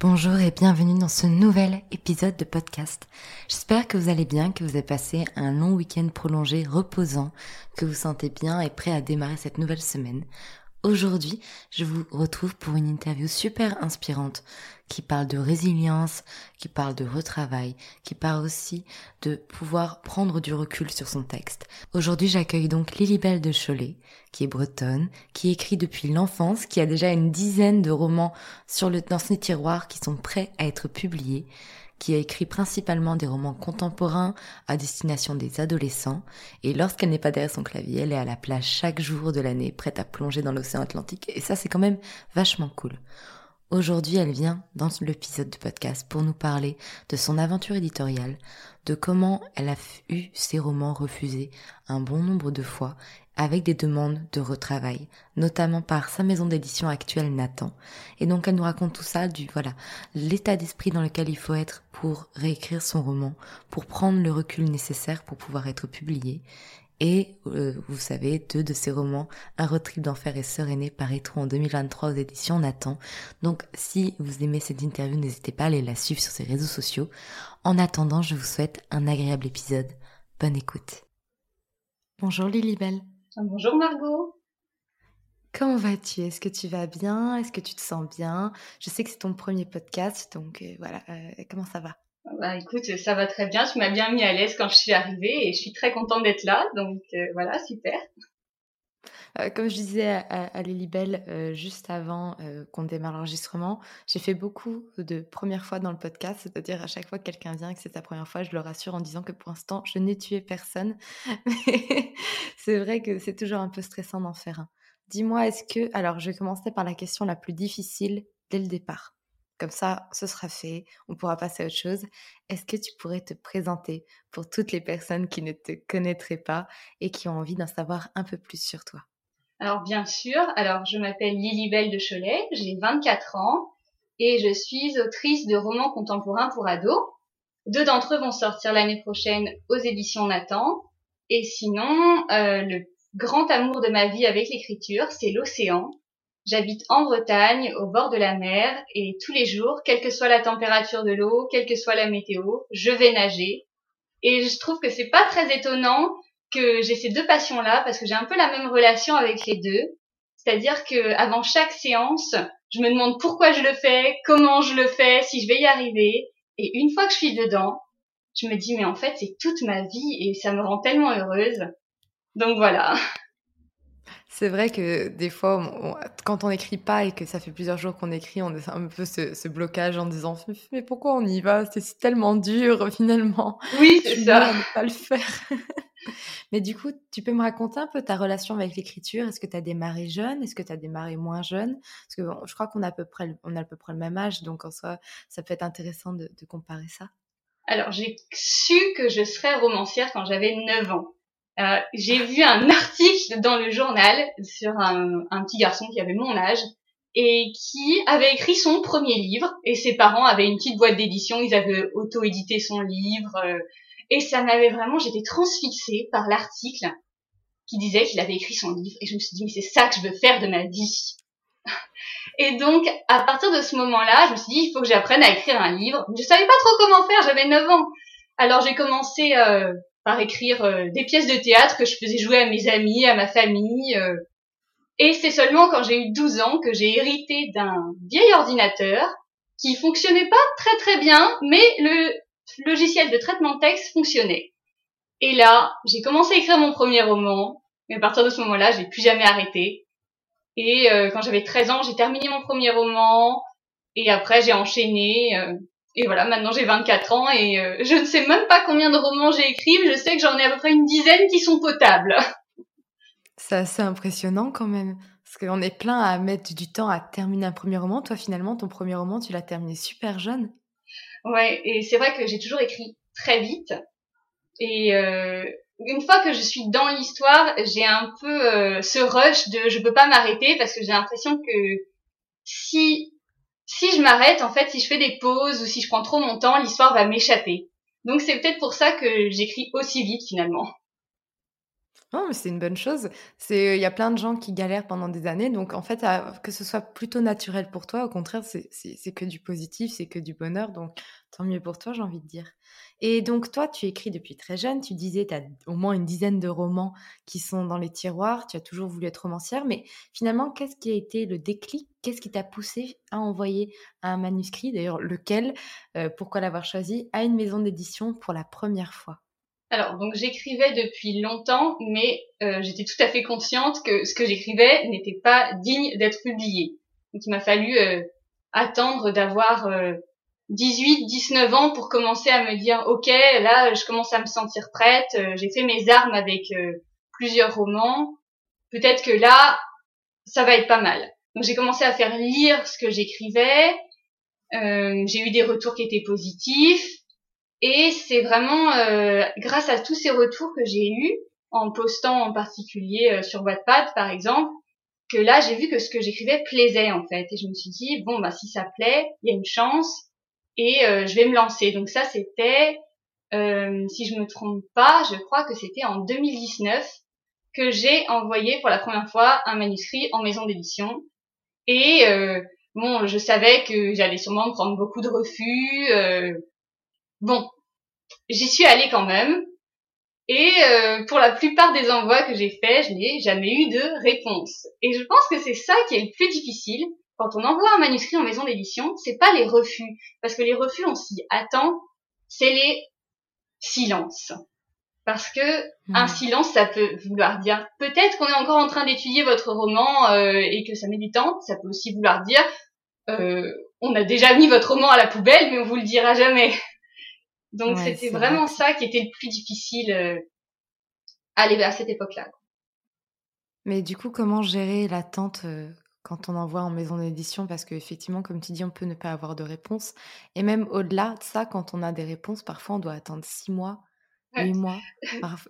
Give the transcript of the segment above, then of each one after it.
Bonjour et bienvenue dans ce nouvel épisode de podcast. J'espère que vous allez bien, que vous avez passé un long week-end prolongé, reposant, que vous sentez bien et prêt à démarrer cette nouvelle semaine. Aujourd'hui, je vous retrouve pour une interview super inspirante qui parle de résilience, qui parle de retravail, qui parle aussi de pouvoir prendre du recul sur son texte. Aujourd'hui, j'accueille donc Lilibelle de Cholet, qui est bretonne, qui écrit depuis l'enfance, qui a déjà une dizaine de romans sur le, dans ses tiroirs qui sont prêts à être publiés, qui a écrit principalement des romans contemporains à destination des adolescents, et lorsqu'elle n'est pas derrière son clavier, elle est à la plage chaque jour de l'année, prête à plonger dans l'océan Atlantique, et ça c'est quand même vachement cool. Aujourd'hui, elle vient dans l'épisode du podcast pour nous parler de son aventure éditoriale, de comment elle a eu ses romans refusés un bon nombre de fois avec des demandes de retravail, notamment par sa maison d'édition actuelle Nathan. Et donc elle nous raconte tout ça du voilà, l'état d'esprit dans lequel il faut être pour réécrire son roman, pour prendre le recul nécessaire pour pouvoir être publié et euh, vous savez, deux de ses romans, Un retrip d'enfer et Sœur aînée, paraîtront en 2023 aux éditions Nathan. Donc si vous aimez cette interview, n'hésitez pas à aller la suivre sur ses réseaux sociaux. En attendant, je vous souhaite un agréable épisode. Bonne écoute. Bonjour Lilibelle. Bonjour Margot. Comment vas-tu? Est-ce que tu vas bien? Est-ce que tu te sens bien? Je sais que c'est ton premier podcast, donc euh, voilà, euh, comment ça va? Bah écoute, ça va très bien. Tu m'as bien mis à l'aise quand je suis arrivée et je suis très contente d'être là. Donc euh, voilà, super. Euh, comme je disais à, à Lilibelle euh, juste avant qu'on démarre l'enregistrement, j'ai fait beaucoup de premières fois dans le podcast, c'est-à-dire à chaque fois que quelqu'un vient et que c'est sa première fois, je le rassure en disant que pour l'instant, je n'ai tué personne. c'est vrai que c'est toujours un peu stressant d'en faire un. Dis-moi, est-ce que... Alors, je vais commencer par la question la plus difficile dès le départ. Comme ça, ce sera fait, on pourra passer à autre chose. Est-ce que tu pourrais te présenter pour toutes les personnes qui ne te connaîtraient pas et qui ont envie d'en savoir un peu plus sur toi? Alors bien sûr, alors je m'appelle Lilibelle de Cholet, j'ai 24 ans et je suis autrice de romans contemporains pour ados. Deux d'entre eux vont sortir l'année prochaine aux éditions Nathan. Et sinon, euh, le grand amour de ma vie avec l'écriture, c'est l'océan. J'habite en Bretagne, au bord de la mer, et tous les jours, quelle que soit la température de l'eau, quelle que soit la météo, je vais nager. Et je trouve que c'est pas très étonnant que j'ai ces deux passions-là, parce que j'ai un peu la même relation avec les deux. C'est-à-dire que avant chaque séance, je me demande pourquoi je le fais, comment je le fais, si je vais y arriver. Et une fois que je suis dedans, je me dis mais en fait c'est toute ma vie et ça me rend tellement heureuse. Donc voilà. C'est vrai que des fois, quand on n'écrit pas et que ça fait plusieurs jours qu'on écrit, on a un peu ce, blocage en disant mais pourquoi on y va? C'est tellement dur finalement. Oui, c'est ça. ne pas le faire. mais du coup, tu peux me raconter un peu ta relation avec l'écriture? Est-ce que tu as démarré jeune? Est-ce que tu as démarré moins jeune? Parce que je crois qu'on a à peu près, on a à peu près le même âge, donc en soi, ça peut être intéressant de comparer ça. Alors, j'ai su que je serais romancière quand j'avais 9 ans. Euh, j'ai vu un article dans le journal sur un, petit garçon qui avait mon âge et qui avait écrit son premier livre et ses parents avaient une petite boîte d'édition, ils avaient auto-édité son livre euh, et ça m'avait vraiment, j'étais transfixée par l'article qui disait qu'il avait écrit son livre et je me suis dit mais c'est ça que je veux faire de ma vie. Et donc, à partir de ce moment-là, je me suis dit, il faut que j'apprenne à écrire un livre. Je savais pas trop comment faire, j'avais 9 ans. Alors j'ai commencé euh, par écrire euh, des pièces de théâtre que je faisais jouer à mes amis, à ma famille. Euh. et c'est seulement quand j'ai eu 12 ans que j'ai hérité d'un vieil ordinateur qui fonctionnait pas très très bien, mais le logiciel de traitement de texte fonctionnait. Et là, j'ai commencé à écrire mon premier roman, mais à partir de ce moment-là, j'ai plus jamais arrêté. Et euh, quand j'avais 13 ans, j'ai terminé mon premier roman. Et après, j'ai enchaîné. Et voilà, maintenant j'ai 24 ans et euh, je ne sais même pas combien de romans j'ai écrits, mais je sais que j'en ai à peu près une dizaine qui sont potables. C'est assez impressionnant quand même. Parce qu'on est plein à mettre du temps à terminer un premier roman. Toi, finalement, ton premier roman, tu l'as terminé super jeune. Ouais, et c'est vrai que j'ai toujours écrit très vite. Et euh, une fois que je suis dans l'histoire, j'ai un peu euh, ce rush de je peux pas m'arrêter parce que j'ai l'impression que si si je m'arrête, en fait, si je fais des pauses ou si je prends trop mon temps, l'histoire va m'échapper. Donc c'est peut-être pour ça que j'écris aussi vite finalement. Non, mais c'est une bonne chose. C'est, il y a plein de gens qui galèrent pendant des années, donc en fait, que ce soit plutôt naturel pour toi, au contraire, c'est que du positif, c'est que du bonheur, donc tant mieux pour toi, j'ai envie de dire. Et donc toi, tu écris depuis très jeune, tu disais, tu as au moins une dizaine de romans qui sont dans les tiroirs, tu as toujours voulu être romancière, mais finalement, qu'est-ce qui a été le déclic? Qu'est-ce qui t'a poussé à envoyer un manuscrit, d'ailleurs lequel, euh, pourquoi l'avoir choisi, à une maison d'édition pour la première fois alors, donc j'écrivais depuis longtemps, mais euh, j'étais tout à fait consciente que ce que j'écrivais n'était pas digne d'être publié. Donc il m'a fallu euh, attendre d'avoir 18, 19 ans pour commencer à me dire ok là je commence à me sentir prête, euh, j'ai fait mes armes avec euh, plusieurs romans, peut-être que là ça va être pas mal. Donc j'ai commencé à faire lire ce que j'écrivais, euh, j'ai eu des retours qui étaient positifs et c'est vraiment grâce à tous ces retours que j'ai eus en postant en particulier sur Wattpad par exemple que là j'ai vu que ce que j'écrivais plaisait en fait et je me suis dit bon bah si ça plaît il y a une chance et euh, je vais me lancer. Donc ça, c'était, euh, si je me trompe pas, je crois que c'était en 2019 que j'ai envoyé pour la première fois un manuscrit en maison d'édition. Et euh, bon, je savais que j'allais sûrement prendre beaucoup de refus. Bon, j'y suis allée quand même. Et euh, pour la plupart des envois que j'ai faits, je n'ai jamais eu de réponse. Et je pense que c'est ça qui est le plus difficile, quand on envoie un manuscrit en maison d'édition, c'est pas les refus, parce que les refus, on s'y attend, c'est les silences. Parce que un hmm. silence, ça peut vouloir dire peut-être qu'on est encore en train d'étudier votre roman euh, et que ça met du temps. Ça peut aussi vouloir dire euh, on a déjà mis votre roman à la poubelle, mais on vous le dira jamais. Donc c'était vraiment ça qui était le plus difficile euh, à, à cette époque-là. Mais du coup, comment gérer l'attente quand on envoie en maison d'édition? Parce qu'effectivement, comme tu dis, on peut ne pas avoir de réponse. Et même au-delà de ça, quand on a des réponses, parfois on doit attendre six mois, huit mois.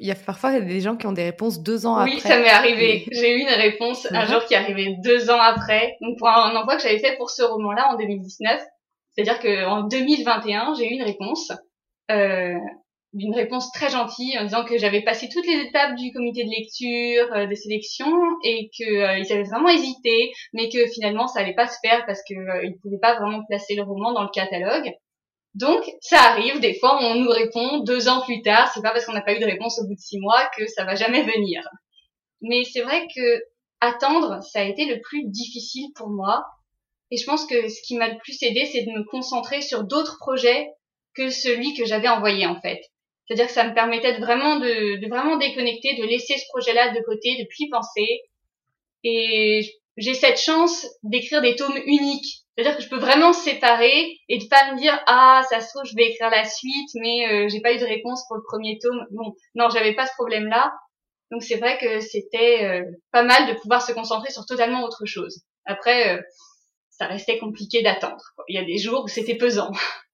Il y a parfois des gens qui ont des réponses deux ans après. Oui, ça m'est arrivé. J'ai eu une réponse un jour qui est arrivée deux ans après. Donc pour un envoi que j'avais fait pour ce roman-là en 2019, c'est-à-dire qu'en 2021, j'ai eu une réponse. Euh, d'une réponse très gentille en disant que j'avais passé toutes les étapes du comité de lecture, euh, de sélection et que euh, avaient vraiment hésité, mais que finalement ça allait pas se faire parce que euh, ils pouvaient pas vraiment placer le roman dans le catalogue. Donc ça arrive, des fois on nous répond deux ans plus tard. C'est pas parce qu'on n'a pas eu de réponse au bout de six mois que ça va jamais venir. Mais c'est vrai que attendre, ça a été le plus difficile pour moi. Et je pense que ce qui m'a le plus aidé, c'est de me concentrer sur d'autres projets que celui que j'avais envoyé en fait. C'est-à-dire que ça me permettait de vraiment de, vraiment déconnecter, de laisser ce projet-là de côté, de plus penser. Et j'ai cette chance d'écrire des tomes uniques. C'est-à-dire que je peux vraiment séparer et de pas me dire ah ça se trouve je vais écrire la suite mais euh, j'ai pas eu de réponse pour le premier tome. Bon, non, j'avais pas ce problème-là. Donc c'est vrai que c'était euh, pas mal de pouvoir se concentrer sur totalement autre chose. Après, euh, ça restait compliqué d'attendre. Il y a des jours où c'était pesant.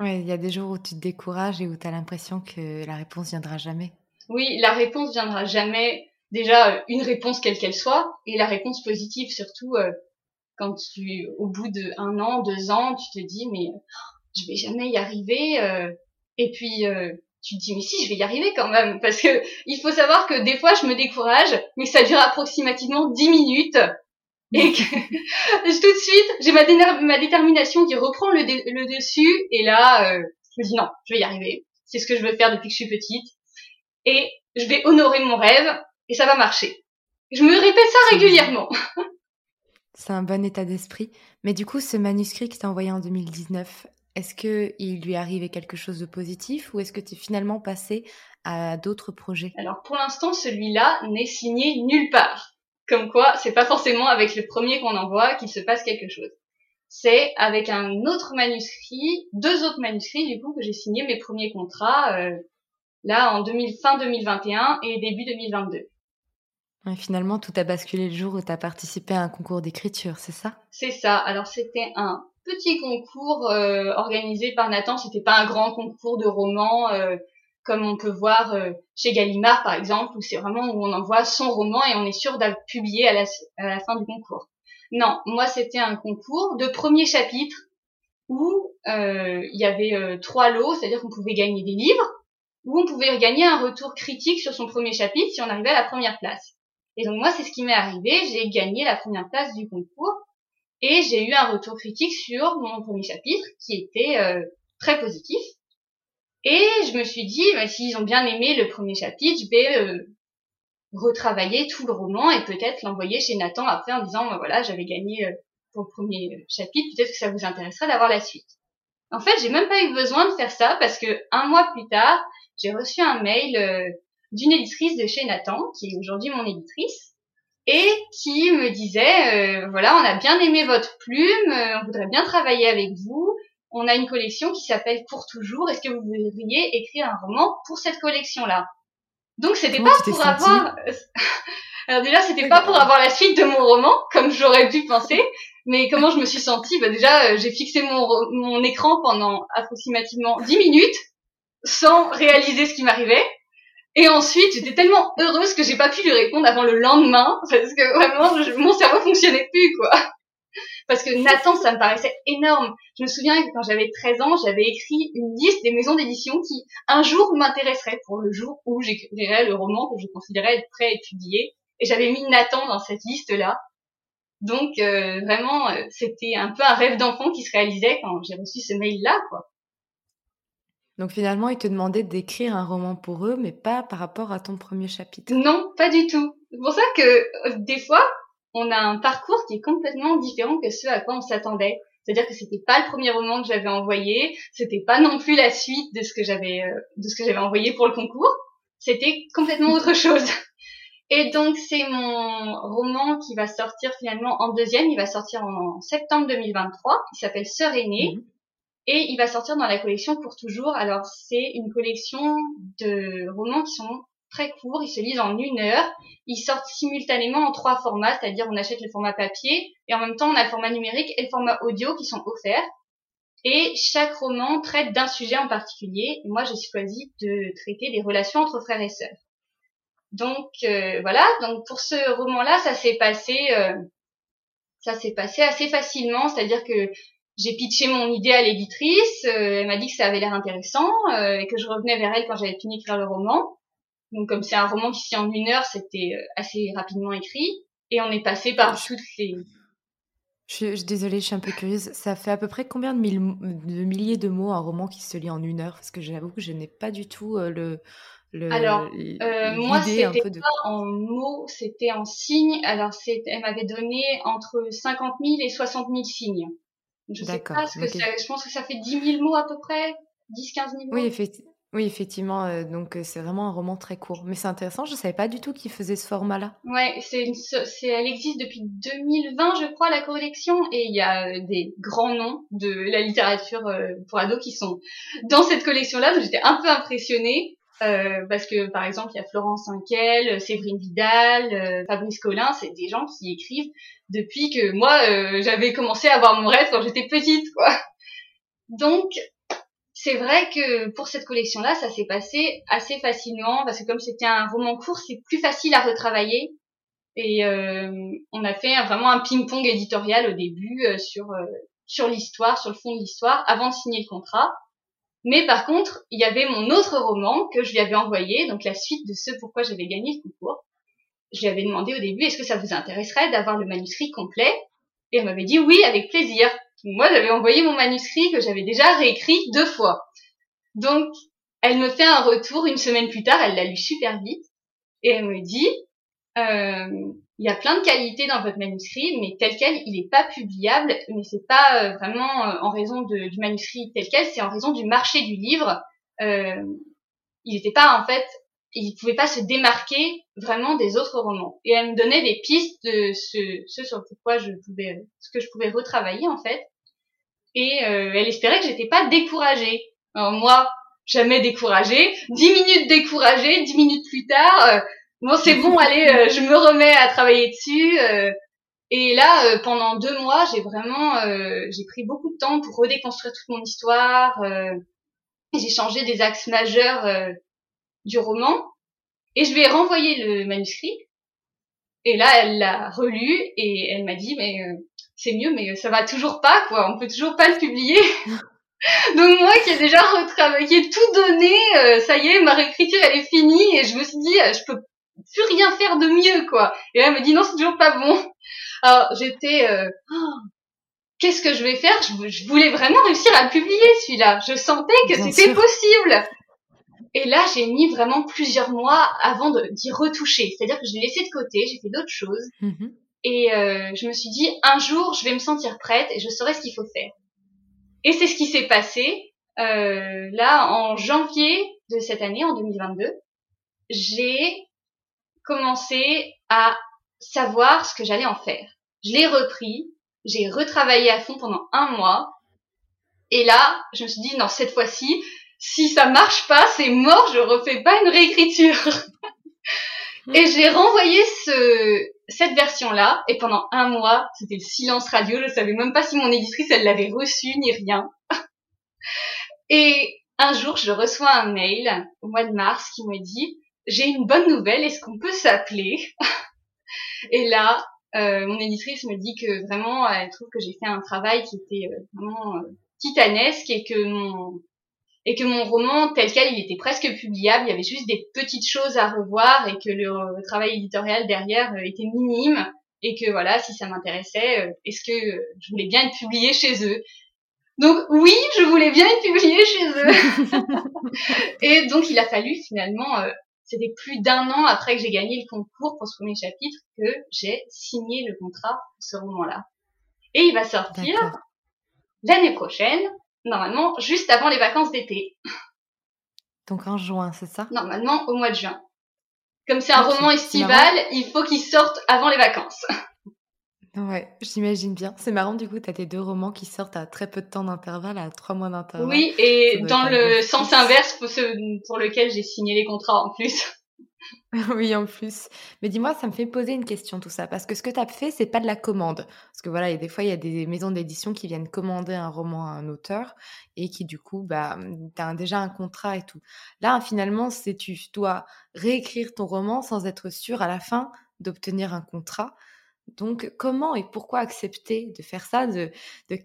Il y a des jours où tu te décourages et où tu l'impression que la réponse viendra jamais. Oui, la réponse viendra jamais. Déjà, euh, une réponse quelle qu'elle soit, et la réponse positive surtout euh, quand tu, au bout de un an, deux ans, tu te dis mais je vais jamais y arriver. Euh, et puis tu te dis mais si je vais y arriver quand même parce que il faut savoir que des fois je me décourage mais ça dure approximativement dix minutes et que tout de suite j'ai ma, ma détermination qui reprend le, le dessus et là euh, je me dis non je vais y arriver. C'est ce que je veux faire depuis que je suis petite. Et je vais honorer mon rêve et ça va marcher. Je me répète ça régulièrement. C'est un bon état d'esprit. Mais du coup ce manuscrit que tu as envoyé en 2019 est-ce qu'il lui arrivait quelque chose de positif ou est-ce que tu es finalement passé à d'autres projets? Alors pour l'instant, celui-là n'est signé nulle part. Comme quoi, c'est pas forcément avec le premier qu'on envoie qu'il se passe quelque chose. C'est avec un autre manuscrit, deux autres manuscrits du coup que j'ai signé mes premiers contrats euh, là en 2000, fin 2021 et début 2022. Et finalement, tout a basculé le jour où tu as participé à un concours d'écriture, c'est ça? C'est ça. Alors c'était un petit concours euh, organisé par Nathan. C'était pas un grand concours de romans euh, comme on peut voir euh, chez Gallimard par exemple, où c'est vraiment où on envoie son roman et on est sûr d'être publié à la, à la fin du concours. Non, moi c'était un concours de premier chapitre où il y avait trois lots, c'est-à-dire qu'on pouvait gagner des livres, ou on pouvait gagner un retour critique sur son premier chapitre si on arrivait à la première place. Et donc moi c'est ce qui m'est arrivé, j'ai gagné la première place du concours et j'ai eu un retour critique sur mon premier chapitre qui était euh, très positif. Et je me suis dit, bah, s'ils ont bien aimé le premier chapitre, je vais euh, retravailler tout le roman et peut-être l'envoyer chez Nathan après en disant, bah, voilà, j'avais gagné euh, pour le premier chapitre, peut-être que ça vous intéresserait d'avoir la suite. En fait, j'ai même pas eu besoin de faire ça parce que un mois plus tard, j'ai reçu un mail d'une éditrice de chez Nathan, qui est aujourd'hui mon éditrice, et qui me disait euh, voilà on a bien aimé votre plume euh, on voudrait bien travailler avec vous on a une collection qui s'appelle pour toujours. Est-ce que vous voudriez écrire un roman pour cette collection là donc c'était pas pour avoir alors déjà c'était pas pour avoir la suite de mon roman comme j'aurais pu penser. Mais comment je me suis sentie? Bah déjà euh, j'ai fixé mon mon écran pendant approximativement 10 minutes sans réaliser ce qui m'arrivait. Et ensuite, j'étais tellement heureuse que j'ai pas pu lui répondre avant le lendemain, parce que vraiment, mon cerveau fonctionnait plus, quoi. Parce que Nathan, ça me paraissait énorme. Je me souviens que quand j'avais 13 ans, j'avais écrit une liste des maisons d'édition qui, un jour, m'intéresseraient pour le jour où j'écrirais le roman que je considérais être prêt à publié. Et j'avais mis Nathan dans cette liste-là. Donc, euh, vraiment, euh, c'était un peu un rêve d'enfant qui se réalisait quand j'ai reçu ce mail-là, quoi. Donc finalement, ils te demandaient d'écrire un roman pour eux, mais pas par rapport à ton premier chapitre. Non, pas du tout. C'est pour ça que euh, des fois, on a un parcours qui est complètement différent que ce à quoi on s'attendait. C'est-à-dire que c'était pas le premier roman que j'avais envoyé, c'était pas non plus la suite de ce que j'avais euh, de ce que j'avais envoyé pour le concours. C'était complètement autre chose. Et donc c'est mon roman qui va sortir finalement en deuxième, il va sortir en septembre 2023, il s'appelle Sœur aînée. Mhm. Et il va sortir dans la collection pour toujours. Alors c'est une collection de romans qui sont très courts, ils se lisent en une heure. Ils sortent simultanément en trois formats, c'est-à-dire on achète le format papier et en même temps on a le format numérique et le format audio qui sont offerts. Et chaque roman traite d'un sujet en particulier. Et moi j'ai choisi de traiter des relations entre frères et sœurs. Donc euh, voilà, donc pour ce roman-là, ça s'est passé, euh, ça s'est passé assez facilement, c'est-à-dire que j'ai pitché mon idée à l'éditrice, euh, elle m'a dit que ça avait l'air intéressant euh, et que je revenais vers elle quand j'avais fini d'écrire le roman. Donc comme c'est un roman qui se en une heure, c'était euh, assez rapidement écrit et on est passé par toutes les... Je, suis désolée, je suis un peu curieuse. Ça fait à peu près combien de, de milliers de mots un roman qui se lit en une heure? Parce que j'avoue que je n'ai pas du tout le, le, Alors, moi, c'était pas en mots, c'était en signes. Alors, elle m'avait donné entre 50 000 et 60 000 signes. Je sais pas ce que Je pense que ça fait 10 000 mots à peu près, 10-15 000 mots. Oui, effectivement. Oui, effectivement, euh, donc euh, c'est vraiment un roman très court. Mais c'est intéressant, je savais pas du tout qu'il faisait ce format-là. Ouais, c'est elle existe depuis 2020, je crois, la collection, et il y a euh, des grands noms de la littérature pour ados qui sont dans cette collection-là, donc j'étais un peu impressionnée. parce que par exemple il y a Florence Inquel, Séverine Vidal, Fabrice Collin, c'est des gens qui écrivent depuis que moi euh, j'avais commencé à avoir mon rêve quand j'étais petite quoi. Donc c'est vrai que pour cette collection-là, ça s'est passé assez facilement parce que comme c'était un roman court, c'est plus facile à retravailler. Et euh, on a fait vraiment un ping-pong éditorial au début euh, sur euh, sur l'histoire, sur le fond de l'histoire, avant de signer le contrat. Mais par contre, il y avait mon autre roman que je lui avais envoyé, donc la suite de ce pourquoi j'avais gagné le concours. Je lui avais demandé au début, est-ce que ça vous intéresserait d'avoir le manuscrit complet? Et elle m'avait dit oui, avec plaisir. Moi, j'avais envoyé mon manuscrit que j'avais déjà réécrit deux fois. Donc, elle me fait un retour une semaine plus tard, elle l'a lu super vite, et elle me dit, euh, il y a plein de qualités dans votre manuscrit, mais tel quel, il n'est pas publiable, mais c'est pas euh, vraiment euh, en raison du manuscrit tel quel, c'est en raison du marché du livre. Il n'était pas en fait, il pouvait pas se démarquer vraiment des autres romans. Et elle me donnait des pistes de ce, ce sur quoi je pouvais, ce que je pouvais retravailler en fait. Et elle espérait que j'étais pas découragée. Alors moi, jamais découragée. Dix minutes découragée, dix minutes plus tard, bon c'est bon, allez, euh, je me remets à travailler dessus. Euh, et là, euh, pendant deux mois, j'ai vraiment, j'ai pris beaucoup de temps pour redéconstruire toute mon histoire. j'ai changé des axes majeurs du roman. Et je lui ai renvoyé le manuscrit. Et là, elle l'a relu et elle m'a dit, mais c'est mieux, mais ça va toujours pas, quoi. On peut toujours pas le publier. Donc moi qui ai déjà retravaillé, tout donné, ça y est, ma réécriture elle est finie et je me suis dit, je peux plus rien faire de mieux, quoi. Et elle me dit non, c'est toujours pas bon. Alors j'étais, euh, oh, qu'est-ce que je vais faire? Je, voulais vraiment réussir à publier celui-là. Je sentais que c'était possible. Et là, j'ai mis vraiment plusieurs mois avant d'y retoucher. C'est-à-dire que je l'ai laissé de côté, j'ai fait d'autres choses. Mm-hmm. Et euh, je me suis dit, un jour, je vais me sentir prête et je saurai ce qu'il faut faire. Et c'est ce qui s'est passé. Euh, là, en janvier de cette année, en 2022, j'ai commencé à savoir ce que j'allais en faire. Je l'ai repris, j'ai retravaillé à fond pendant un mois, et là, je me suis dit, non, cette fois-ci, si ça marche pas, c'est mort, je refais pas une réécriture. et j'ai renvoyé ce, cette version-là, et pendant un mois, c'était le silence radio, je savais même pas si mon éditrice, elle l'avait reçu, ni rien. et un jour, je reçois un mail, au mois de mars, qui me dit, j'ai une bonne nouvelle, est-ce qu'on peut s'appeler Et là, euh, mon éditrice me dit que vraiment, elle trouve que j'ai fait un travail qui était euh, vraiment euh, titanesque et que mon et que mon roman tel quel il était presque publiable, il y avait juste des petites choses à revoir et que le, travail éditorial derrière était minime et que voilà, si ça m'intéressait, est-ce que je voulais bien être publiée chez eux? Donc oui, je voulais bien être publiée chez eux. et donc il a fallu finalement c'était plus d'un an après que j'ai gagné le concours pour ce premier chapitre que j'ai signé le contrat pour ce roman-là. Et il va sortir l'année prochaine, normalement juste avant les vacances d'été. Donc en juin, c'est ça? Normalement au mois de juin. Comme c'est un roman estival, il faut qu'il sorte avant les vacances. Ouais, j'imagine bien. C'est marrant, du coup, tu as tes deux romans qui sortent à très peu de temps d'intervalle, à trois mois d'intervalle. Oui, et dans le sens inverse pour, ce, pour lequel j'ai signé les contrats en plus. oui, en plus. Mais dis-moi, ça me fait poser une question tout ça, parce que ce que tu as fait, c'est pas de la commande. Parce que voilà, des fois, il y a des maisons d'édition qui viennent commander un roman à un auteur et qui, du coup, bah, tu as déjà un contrat et tout. Là, finalement, c'est tu dois réécrire ton roman sans être sûr à la fin d'obtenir un contrat. Donc, comment et pourquoi accepter de faire ça, de,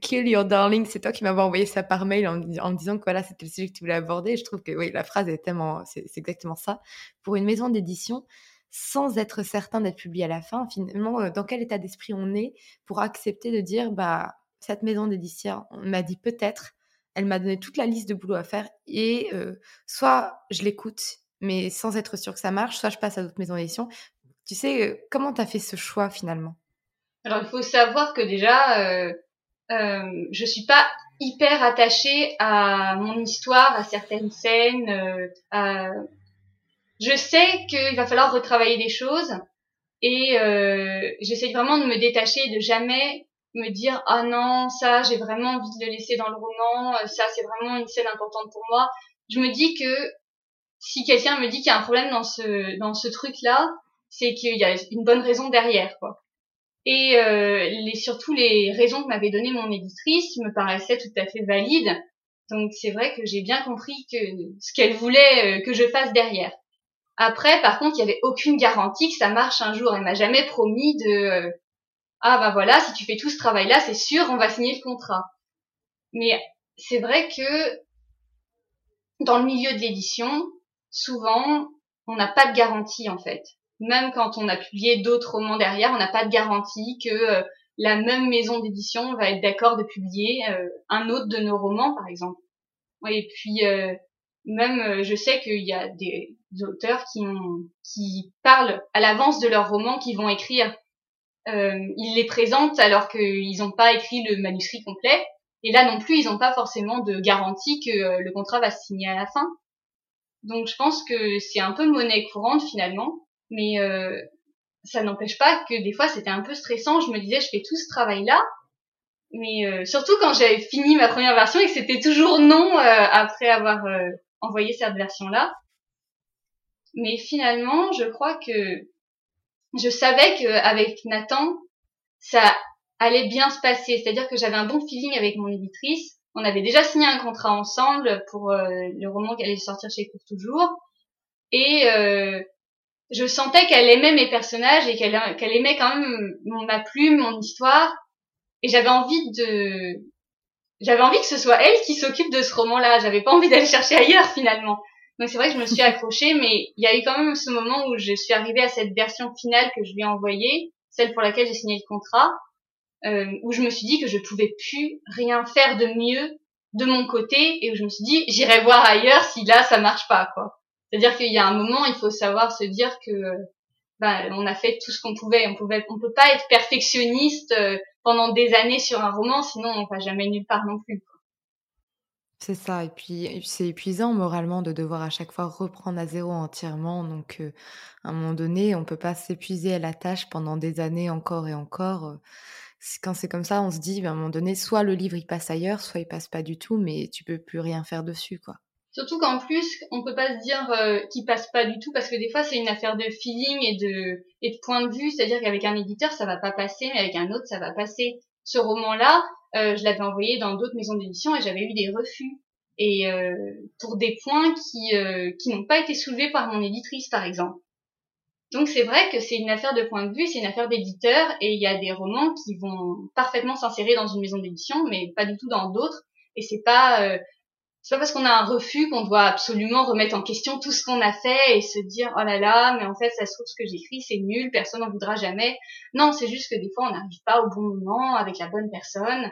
kill your darling? C'est toi qui m'avais envoyé ça par mail en, me disant que voilà, c'était le sujet que tu voulais aborder. je trouve que oui, la phrase est tellement, c'est exactement ça. Pour une maison d'édition, sans être certain d'être publié à la fin, finalement, euh, dans quel état d'esprit on est pour accepter de dire, bah, cette maison d'édition m'a dit peut-être, elle m'a donné toute la liste de boulot à faire et euh, soit je l'écoute, mais sans être sûr que ça marche, soit je passe à d'autres maisons d'édition. Tu sais, euh, comment tu as fait ce choix finalement? Alors, il faut savoir que déjà, euh, euh, je suis pas hyper attachée à mon histoire, à certaines scènes. Euh, Je sais qu'il va falloir retravailler des choses et euh, j'essaie vraiment de me détacher, de jamais me dire ah non ça j'ai vraiment envie de le laisser dans le roman, ça c'est vraiment une scène importante pour moi. Je me dis que si quelqu'un me dit qu'il y a un problème dans ce dans ce truc là, c'est qu'il y a une bonne raison derrière, quoi. Et euh, les, surtout les raisons que m'avait donné mon éditrice me paraissaient tout à fait valides. Donc c'est vrai que j'ai bien compris que ce qu'elle voulait que je fasse derrière. Après, par contre, il y avait aucune garantie que ça marche un jour. Elle m'a jamais promis de ah bah voilà, si tu fais tout ce travail-là, c'est sûr, on va signer le contrat. Mais c'est vrai que dans le milieu de l'édition, souvent, on n'a pas de garantie en fait. Même quand on a publié d'autres romans derrière, on n'a pas de garantie que euh, la même maison d'édition va être d'accord de publier euh, un autre de nos romans, par exemple. Et puis euh, même, je sais qu'il y a des auteurs qui, ont, qui parlent à l'avance de leurs romans qu'ils vont écrire. ils les présentent alors qu'ils n'ont pas écrit le manuscrit complet. Et là non plus, ils n'ont pas forcément de garantie que le contrat va se signer à la fin. Donc je pense que c'est un peu monnaie courante finalement, mais euh, ça n'empêche pas que des fois c'était un peu stressant. Je me disais je fais tout ce travail là, mais euh, surtout quand j'avais fini ma première version et que c'était toujours non euh, après avoir envoyé cette version là. Mais finalement, je crois que je savais qu'avec Nathan, ça allait bien se passer. C'est-à-dire que j'avais un bon feeling avec mon éditrice on avait déjà signé un contrat ensemble pour euh, le roman qui allait sortir chez Court Toujours. Et euh, je sentais qu'elle aimait mes personnages et qu'elle aimait quand même ma plume, mon histoire. Et j'avais envie de j'avais envie que ce soit elle qui s'occupe de ce roman-là. J'avais pas envie d'aller chercher ailleurs finalement. Donc c'est vrai que je me suis accrochée, mais il y a eu quand même ce moment où je suis arrivée à cette version finale que je lui ai envoyée, celle pour laquelle j'ai signé le contrat euh, où je me suis dit que je pouvais plus rien faire de mieux de mon côté et où je me suis dit j'irai voir ailleurs si là ça marche pas quoi. C'est-à-dire qu'il y a un moment il faut savoir se dire que ben, on a fait tout ce qu'on pouvait. On pouvait, on peut pas être perfectionniste euh, pendant des années sur un roman, sinon on va jamais nulle part non plus. C'est ça, et puis c'est épuisant moralement de devoir à chaque fois reprendre à zéro entièrement. Donc, euh, à un moment donné, on peut pas s'épuiser à la tâche pendant des années encore et encore quand c'est comme ça, on se dit, ben, à un moment donné, soit le livre il passe ailleurs, soit il passe pas du tout, mais tu peux plus rien faire dessus, quoi. Surtout qu'en plus, on peut pas se dire euh, qu'il passe pas du tout, parce que des fois c'est une affaire de feeling et de et de point de vue, c'est-à-dire qu'avec un éditeur ça va pas passer, mais avec un autre ça va passer. Ce roman-là, euh, je l'avais envoyé dans d'autres maisons d'édition et j'avais eu des refus et euh, pour des points qui euh, qui n'ont pas été soulevés par mon éditrice, par exemple. Donc c'est vrai que c'est une affaire de point de vue, c'est une affaire d'éditeur, et il y a des romans qui vont parfaitement s'insérer dans une maison d'édition, mais pas du tout dans d'autres. Et c'est pas euh, c'est pas parce qu'on a un refus qu'on doit absolument remettre en question tout ce qu'on a fait et se dire oh là là, mais en fait ça se trouve ce que j'écris c'est nul, personne n'en voudra jamais. Non, c'est juste que des fois on n'arrive pas au bon moment avec la bonne personne.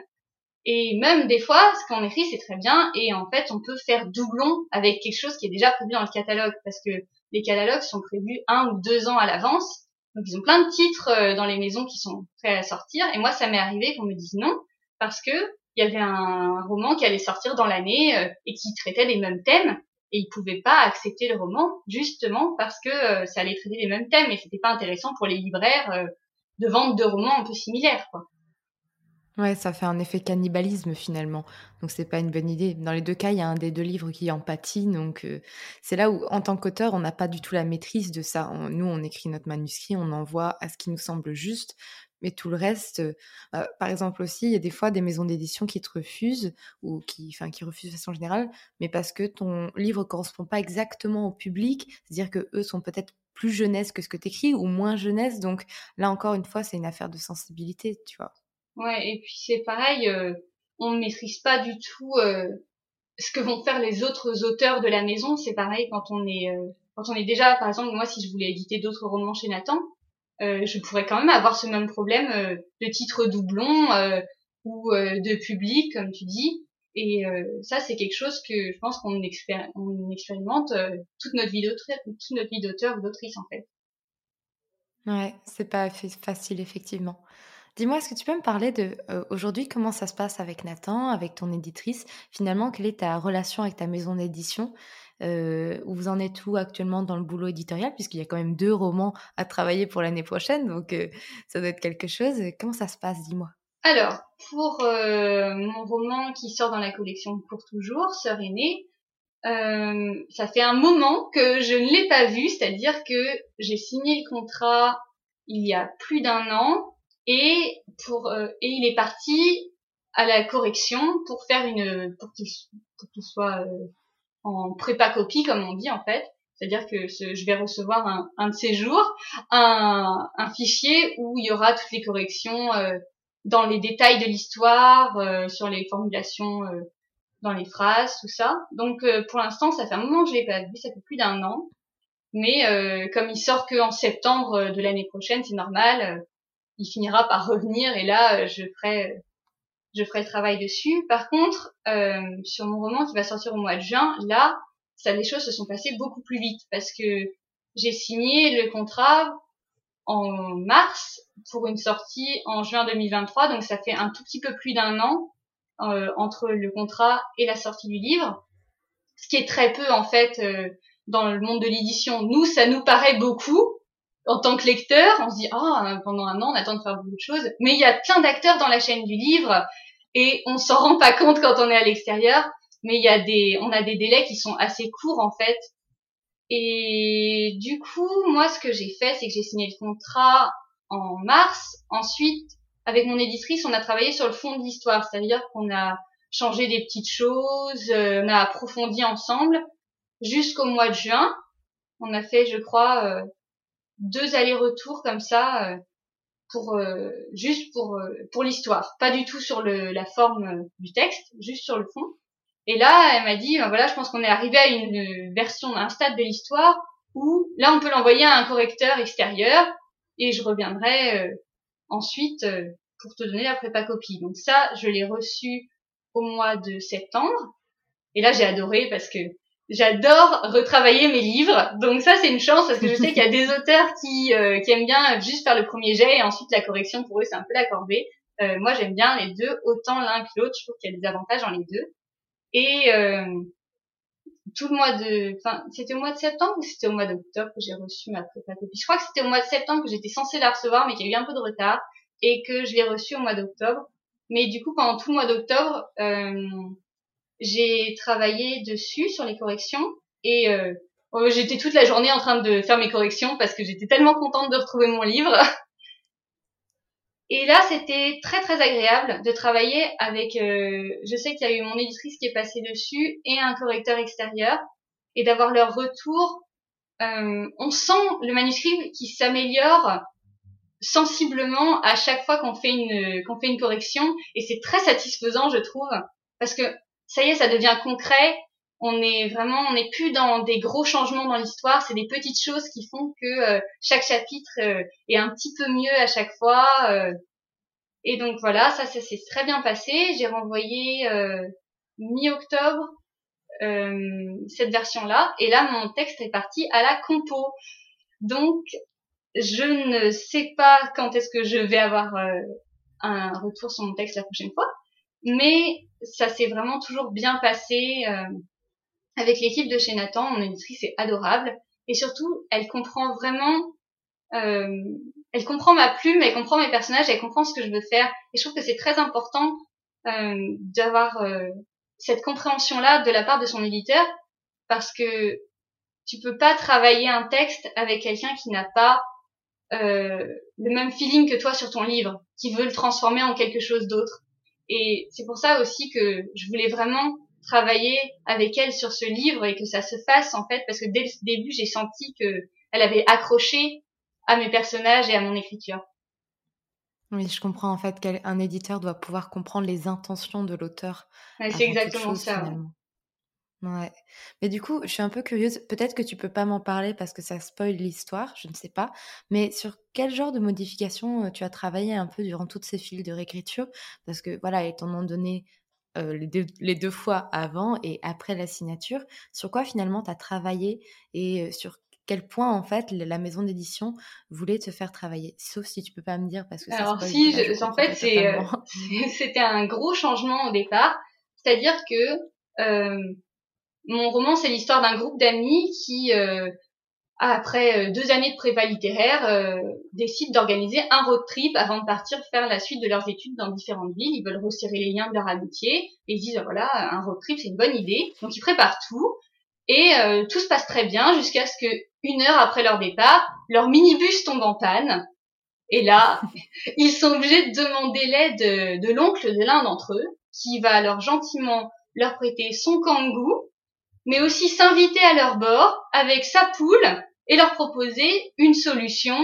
Et même des fois, ce qu'on écrit, c'est très bien, et en fait, on peut faire doublon avec quelque chose qui est déjà prévu dans le catalogue, parce que les catalogues sont prévus un ou deux ans à l'avance. Donc ils ont plein de titres euh, dans les maisons qui sont prêts à sortir. Et moi, ça m'est arrivé qu'on me dise non parce que il y avait un roman qui allait sortir dans l'année euh, et qui traitait les mêmes thèmes et ils pouvaient pas accepter le roman justement parce que euh, ça allait traiter les mêmes thèmes et c'était pas intéressant pour les libraires de vendre de romans un peu similaires quoi. Ouais, ça fait un effet cannibalisme finalement. Donc c'est pas une bonne idée. Dans les deux cas, il y a un des deux livres qui en pâtit. Donc euh, c'est là où, en tant qu'auteur, on n'a pas du tout la maîtrise de ça. nous, on écrit notre manuscrit, on envoie à ce qui nous semble juste. Mais tout le reste, euh, euh, par exemple aussi, il y a des fois des maisons d'édition qui te refusent ou qui, enfin, refusent de façon générale, mais parce que ton livre correspond pas exactement au public. C'est-à-dire que eux sont peut-être plus jeunesse que ce que tu écris ou moins jeunesse. Donc là encore une fois, c'est une affaire de sensibilité, tu vois. Ouais, et puis c'est pareil, euh, on ne maîtrise pas du tout euh, ce que vont faire les autres auteurs de la maison. C'est pareil quand on est quand on est déjà, par exemple, moi si je voulais éditer d'autres romans chez Nathan, je pourrais quand même avoir ce même problème de titre doublon ou de public, comme tu dis. Et ça, c'est quelque chose que je pense qu'on expérimente toute notre vie d'auteur, toute notre vie d'auteur ou d'autrice en fait. Ouais, c'est pas facile effectivement. Dis-moi, est-ce que tu peux me parler de aujourd'hui comment ça se passe avec Nathan, avec ton éditrice? Finalement, quelle est ta relation avec ta maison d'édition? Où vous en êtes où actuellement dans le boulot éditorial? Puisqu'il y a quand même deux romans à travailler pour l'année prochaine, donc ça doit être quelque chose. Comment ça se passe Dis-moi? Alors, pour mon roman qui sort dans la collection Pour toujours, Sœur aînée, ça fait un moment que je ne l'ai pas vu, c'est-à-dire que j'ai signé le contrat il y a plus d'un an et pour euh, et il est parti à la correction pour faire une pour qu'il soit en prépa copie comme on dit en fait. C'est-à-dire que je vais recevoir un, de ces jours un, fichier où il y aura toutes les corrections dans les détails de l'histoire, sur les formulations dans les phrases, tout ça. Donc pour l'instant, ça fait un moment que je l'ai pas vu, ça fait plus d'un an. Mais euh, comme il sort que en septembre euh, de l'année prochaine, c'est normal, euh, il finira par revenir et là je ferai je ferai le travail dessus. Par contre, sur mon roman qui va sortir au mois de juin, là, les choses se sont passées beaucoup plus vite parce que j'ai signé le contrat en mars pour une sortie en juin 2023, donc ça fait un tout petit peu plus d'un an entre le contrat et la sortie du livre, ce qui est très peu en fait dans le monde de l'édition, nous, ça nous paraît beaucoup. En tant que lecteur, on se dit, ah, pendant un an, on attend de faire beaucoup de choses. Mais il y a plein d'acteurs dans la chaîne du livre et on s'en rend pas compte quand on est à l'extérieur. Mais il y a des, on a des délais qui sont assez courts, en fait. Et du coup, moi, ce que j'ai fait, c'est que j'ai signé le contrat en mars. Ensuite, avec mon éditrice, on a travaillé sur le fond de l'histoire. C'est-à-dire qu'on a changé des petites choses, euh, on a approfondi ensemble jusqu'au mois de juin. On a fait, je crois, euh, deux allers-retours comme ça euh, pour euh, juste pour pour l'histoire, pas du tout sur le, la forme du texte, juste sur le fond. Et là, elle m'a dit, ben voilà, je pense qu'on est arrivé à une version, un stade de l'histoire où là, on peut l'envoyer à un correcteur extérieur et je reviendrai ensuite pour te donner la prépa copie. Donc ça, je l'ai reçu au mois de septembre. Et là, j'ai adoré parce que j'adore retravailler mes livres. Donc ça, c'est une chance parce que je sais qu'il y a des auteurs qui, euh, qui aiment bien juste faire le premier jet et ensuite la correction pour eux, c'est un peu la corvée. Euh, moi, j'aime bien les deux, autant l'un que l'autre. Je trouve qu'il y a des avantages dans les deux. Et euh, tout le mois de, enfin, c'était au mois de septembre ou c'était au mois d'octobre que j'ai reçu ma prépa copie? Je crois que c'était au mois de septembre que j'étais censée la recevoir, mais qu'il y a eu un peu de retard et que je l'ai reçue au mois d'octobre. Mais du coup, pendant tout le mois d'octobre, euh, j'ai travaillé dessus sur les corrections et euh, oh, j'étais toute la journée en train de faire mes corrections parce que j'étais tellement contente de retrouver mon livre. Et là, c'était très très agréable de travailler avec. Euh, je sais qu'il y a eu mon éditrice qui est passée dessus et un correcteur extérieur et d'avoir leur retour. Euh, on sent le manuscrit qui s'améliore sensiblement à chaque fois qu'on fait une qu'on fait une correction et c'est très satisfaisant, je trouve, parce que ça y est, ça devient concret. On est vraiment, on n'est plus dans des gros changements dans l'histoire. C'est des petites choses qui font que euh, chaque chapitre euh, est un petit peu mieux à chaque fois. Euh. et donc voilà, ça, ça s'est très bien passé. J'ai renvoyé mi-octobre cette version-là. Et là, mon texte est parti à la compo. Donc, je ne sais pas quand est-ce que je vais avoir un retour sur mon texte la prochaine fois mais ça s'est vraiment toujours bien passé euh, avec l'équipe de chez Nathan. Mon éditrice est adorable et surtout, elle comprend vraiment, euh, elle comprend ma plume, elle comprend mes personnages, elle comprend ce que je veux faire. Et je trouve que c'est très important euh, d'avoir euh, cette compréhension-là de la part de son éditeur parce que tu peux pas travailler un texte avec quelqu'un qui n'a pas euh, le même feeling que toi sur ton livre, qui veut le transformer en quelque chose d'autre. Et c'est pour ça aussi que je voulais vraiment travailler avec elle sur ce livre et que ça se fasse en fait parce que dès le début j'ai senti que elle avait accroché à mes personnages et à mon écriture. Oui, je comprends en fait qu'un éditeur doit pouvoir comprendre les intentions de l'auteur. c'est exactement ça. Ouais. Mais du coup, je suis un peu curieuse. Peut-être que tu peux pas m'en parler parce que ça spoil l'histoire, je ne sais pas. Mais sur quel genre de modification tu as travaillé un peu durant toutes ces files de réécriture? Parce que voilà, étant donné les, deux, les, deux, fois avant et après la signature, sur quoi finalement tu as travaillé et sur quel point en fait la maison d'édition voulait te faire travailler? Sauf si tu peux pas me dire parce que Alors si, en fait c'était un gros changement au départ, c'est-à-dire que mon roman, c'est l'histoire d'un groupe d'amis qui, euh, après euh, deux années de prépa littéraire, euh, décident d'organiser un road trip avant de partir faire la suite de leurs études dans différentes villes. Ils veulent resserrer les liens de leur amitié et ils disent ah, voilà, un road trip, c'est une bonne idée. Donc ils préparent tout et euh, tout se passe très bien jusqu'à ce que une heure après leur départ, leur minibus tombe en panne. Et là, ils sont obligés de demander l'aide de, l'oncle de l'un d'entre eux, qui va alors gentiment leur prêter son kangou, mais aussi s'inviter à leur bord avec sa poule et leur proposer une solution.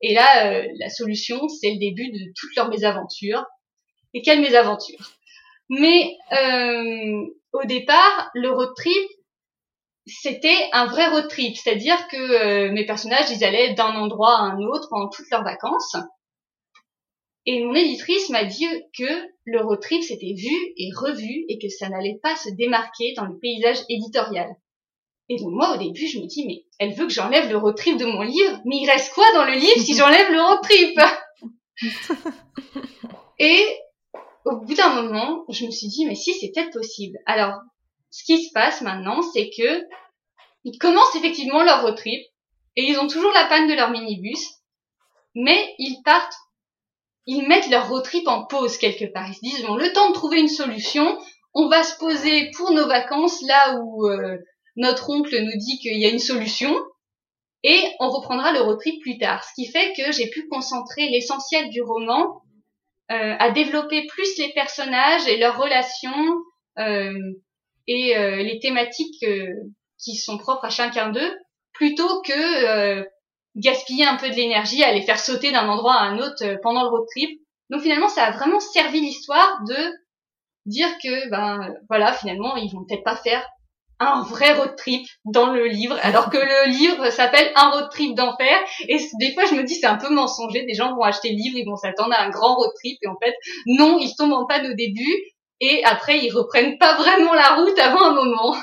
Et là, euh, la solution, c'est le début de toutes leurs mésaventures. Et quelles mésaventures Mais euh, au départ, le road trip, c'était un vrai road trip, c'est-à-dire que euh, mes personnages, ils allaient d'un endroit à un autre pendant toutes leurs vacances. Et mon éditrice m'a dit que le road trip s'était vu et revu et que ça n'allait pas se démarquer dans le paysage éditorial. Et donc moi au début je me dis mais elle veut que j'enlève le road trip de mon livre, mais il reste quoi dans le livre si j'enlève le road trip? Et au bout d'un moment je me suis dit mais si c'est peut-être possible. Alors ce qui se passe maintenant c'est que ils commencent effectivement leur road trip et ils ont toujours la panne de leur minibus, mais ils partent ils mettent leur road trip en pause quelque part. Ils se disent, bon, le temps de trouver une solution, on va se poser pour nos vacances là où euh, notre oncle nous dit qu'il y a une solution et on reprendra le road trip plus tard. Ce qui fait que j'ai pu concentrer l'essentiel du roman euh, à développer plus les personnages et leurs relations euh, et les thématiques qui sont propres à chacun d'eux plutôt que gaspiller un peu de l'énergie à les faire sauter d'un endroit à un autre euh, pendant le road trip. Donc finalement, ça a vraiment servi l'histoire de dire que ben voilà, finalement, ils vont peut-être pas faire un vrai road trip dans le livre, alors que le livre s'appelle Un road trip d'enfer. Et des fois, je me dis c'est un peu mensonger. Des gens vont acheter le livre, ils vont s'attendre à un grand road trip, et en fait, non, ils tombent en panne au début, et après, ils reprennent pas vraiment la route avant un moment.